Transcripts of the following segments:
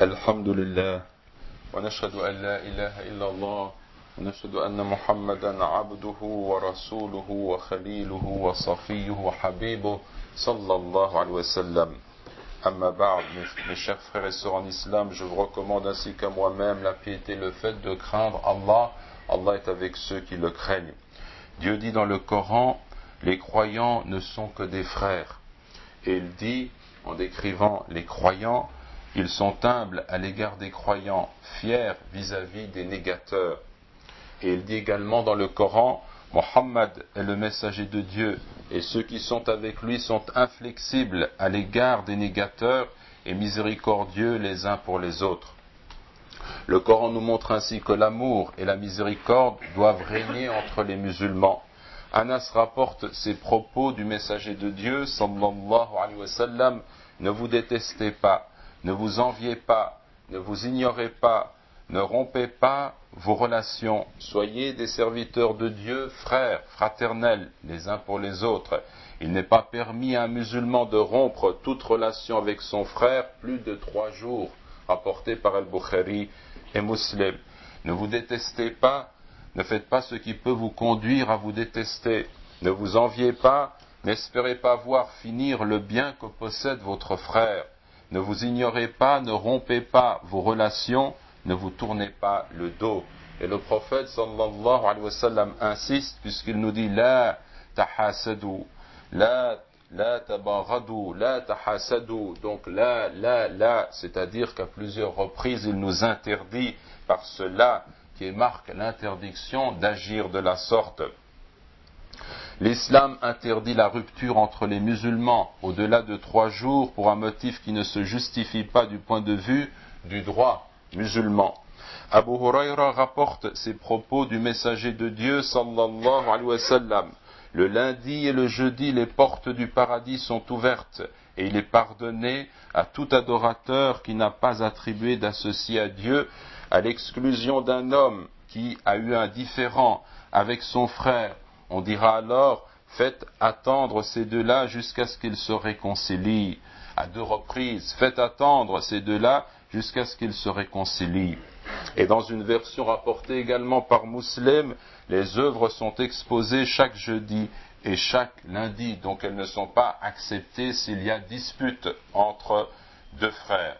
الحمد لله ونشهد أن لا إله إلا الله ونشهد أن محمدا عبده ورسوله وخليله وصفيه وحبيبه صلى الله عليه وسلم Amma ba'd, mes chers frères et sœurs en islam, je vous recommande ainsi qu'à moi-même la piété, le fait de craindre Allah. Allah est avec ceux qui le craignent. Dieu dit dans le Coran, les croyants ne sont que des frères. Et il dit, en décrivant les croyants, ils sont humbles à l'égard des croyants, fiers vis-à-vis des négateurs. Et il dit également dans le Coran, Mohammed est le messager de Dieu et ceux qui sont avec lui sont inflexibles à l'égard des négateurs et miséricordieux les uns pour les autres. Le Coran nous montre ainsi que l'amour et la miséricorde doivent régner entre les musulmans. Anas rapporte ces propos du messager de Dieu, sallallahu alayhi wa sallam, ne vous détestez pas, ne vous enviez pas, ne vous ignorez pas, ne rompez pas vos relations, soyez des serviteurs de Dieu, frères, fraternels, les uns pour les autres. Il n'est pas permis à un musulman de rompre toute relation avec son frère plus de trois jours, rapporté par Al-Bukhari et Muslim. Ne vous détestez pas, ne faites pas ce qui peut vous conduire à vous détester. Ne vous enviez pas, n'espérez pas voir finir le bien que possède votre frère. Ne vous ignorez pas, ne rompez pas vos relations, ne vous tournez pas le dos. Et le prophète sallallahu alayhi wa sallam insiste puisqu'il nous dit la tahasadu, la la tabaradu, la tahasadu. Donc la, la, la, c'est-à-dire qu'à plusieurs reprises il nous interdit par cela qui marque l'interdiction d'agir de la sorte. L'islam interdit la rupture entre les musulmans au-delà de trois jours pour un motif qui ne se justifie pas du point de vue du droit musulman. Abu Huraira rapporte ces propos du messager de Dieu sallallahu alayhi wa sallam. Le lundi et le jeudi, les portes du paradis sont ouvertes et il est pardonné à tout adorateur qui n'a pas attribué d'associé à Dieu, à l'exclusion d'un homme qui a eu un différend avec son frère. On dira alors, faites attendre ces deux-là jusqu'à ce qu'ils se réconcilient. À deux reprises, faites attendre ces deux-là jusqu'à ce qu'ils se réconcilient. Et dans une version rapportée également par Muslim, les œuvres sont exposées chaque jeudi et chaque lundi, donc elles ne sont pas acceptées s'il y a dispute entre deux frères.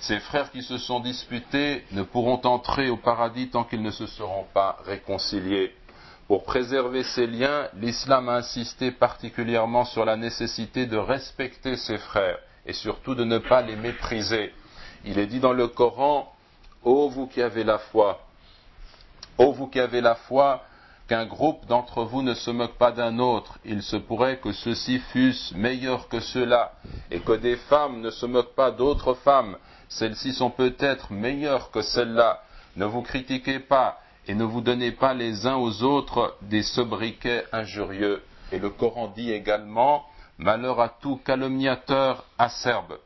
Ces frères qui se sont disputés ne pourront entrer au paradis tant qu'ils ne se seront pas réconciliés. Pour préserver ces liens, l'islam a insisté particulièrement sur la nécessité de respecter ses frères et surtout de ne pas les mépriser. Il est dit dans le Coran, Ô vous qui avez la foi, ô vous qui avez la foi, qu'un groupe d'entre vous ne se moque pas d'un autre, il se pourrait que ceux-ci fussent meilleurs que ceux-là, et que des femmes ne se moquent pas d'autres femmes, celles-ci sont peut-être meilleures que celles-là. Ne vous critiquez pas, et ne vous donnez pas les uns aux autres des sobriquets injurieux. Et le Coran dit également, Malheur à tout calomniateur acerbe.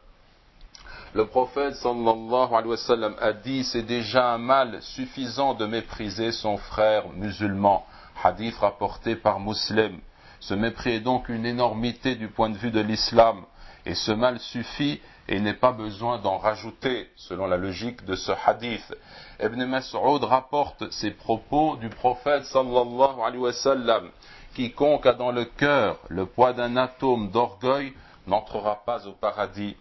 Le prophète sallallahu alayhi a dit c'est déjà un mal suffisant de mépriser son frère musulman. Hadith rapporté par Muslim. Ce mépris est donc une énormité du point de vue de l'islam. Et ce mal suffit et il n'est pas besoin d'en rajouter, selon la logique de ce hadith. Ibn Mas'ud rapporte ces propos du prophète sallallahu alayhi wa sallam. Quiconque a dans le cœur le poids d'un atome d'orgueil n'entrera pas au paradis.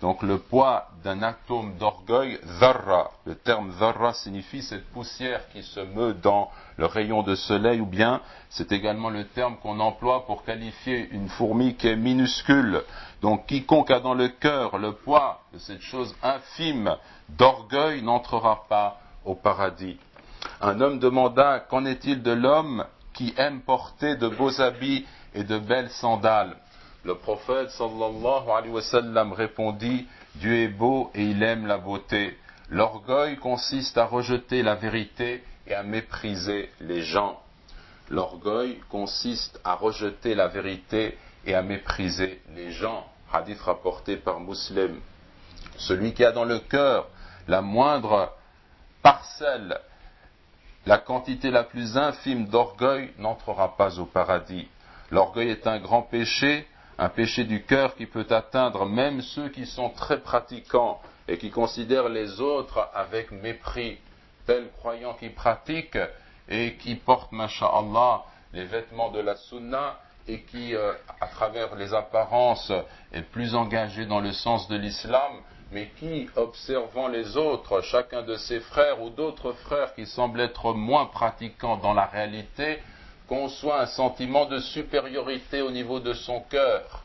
Donc le poids d'un atome d'orgueil, dharra, le terme dharra signifie cette poussière qui se meut dans le rayon de soleil, ou bien c'est également le terme qu'on emploie pour qualifier une fourmi qui est minuscule. Donc quiconque a dans le cœur le poids de cette chose infime d'orgueil n'entrera pas au paradis. Un homme demanda Qu'en est-il de l'homme qui aime porter de beaux habits et de belles sandales? Le prophète sallallahu alayhi wa sallam répondit Dieu est beau et il aime la beauté. L'orgueil consiste à rejeter la vérité et à mépriser les gens. L'orgueil consiste à rejeter la vérité et à mépriser les gens. Hadith rapporté par Muslim. Celui qui a dans le cœur la moindre parcelle, la quantité la plus infime d'orgueil n'entrera pas au paradis. L'orgueil est un grand péché un péché du cœur qui peut atteindre même ceux qui sont très pratiquants et qui considèrent les autres avec mépris, tels croyants qui pratiquent et qui portent, masha'Allah, les vêtements de la sunna et qui, euh, à travers les apparences, est plus engagé dans le sens de l'islam, mais qui, observant les autres, chacun de ses frères ou d'autres frères qui semblent être moins pratiquants dans la réalité, conçoit un sentiment de supériorité au niveau de son cœur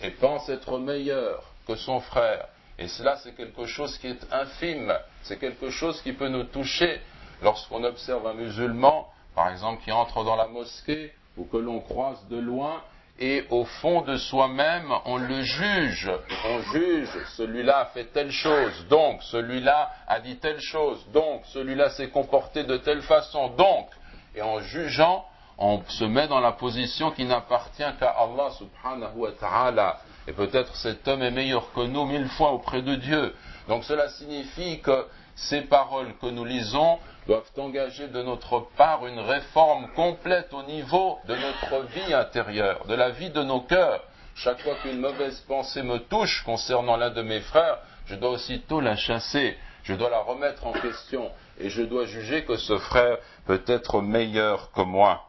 et pense être meilleur que son frère. Et cela, c'est quelque chose qui est infime, c'est quelque chose qui peut nous toucher lorsqu'on observe un musulman, par exemple, qui entre dans la mosquée ou que l'on croise de loin et au fond de soi-même, on le juge. On juge, celui-là a fait telle chose, donc celui-là a dit telle chose, donc celui-là s'est comporté de telle façon, donc. Et en jugeant, on se met dans la position qui n'appartient qu'à Allah subhanahu wa ta'ala. Et peut-être cet homme est meilleur que nous mille fois auprès de Dieu. Donc cela signifie que ces paroles que nous lisons doivent engager de notre part une réforme complète au niveau de notre vie intérieure, de la vie de nos cœurs. Chaque fois qu'une mauvaise pensée me touche concernant l'un de mes frères, je dois aussitôt la chasser, je dois la remettre en question et je dois juger que ce frère peut être meilleur que moi.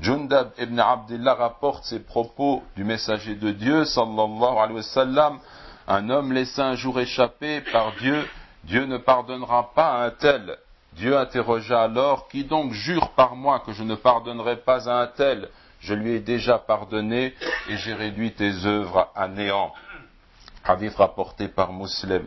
Jundab ibn Abdullah rapporte ces propos du messager de Dieu, sallallahu alayhi wa sallam. Un homme laissa un jour échapper par Dieu Dieu ne pardonnera pas à un tel. Dieu interrogea alors, Qui donc jure par moi que je ne pardonnerai pas à un tel? Je lui ai déjà pardonné et j'ai réduit tes œuvres à néant. Hadith rapporté par Muslim.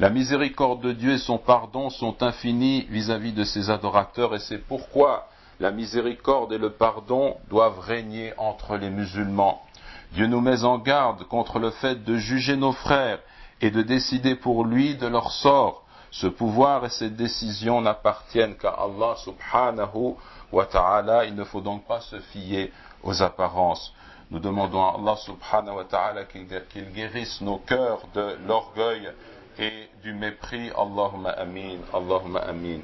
La miséricorde de Dieu et son pardon sont infinis vis-à-vis de ses adorateurs et c'est pourquoi la miséricorde et le pardon doivent régner entre les musulmans. Dieu nous met en garde contre le fait de juger nos frères et de décider pour lui de leur sort. Ce pouvoir et cette décision n'appartiennent qu'à Allah subhanahu wa ta'ala. Il ne faut donc pas se fier aux apparences. Nous demandons à Allah subhanahu wa ta'ala qu'il guérisse nos cœurs de l'orgueil et du mépris. Allahumma amin. Allahumma amin.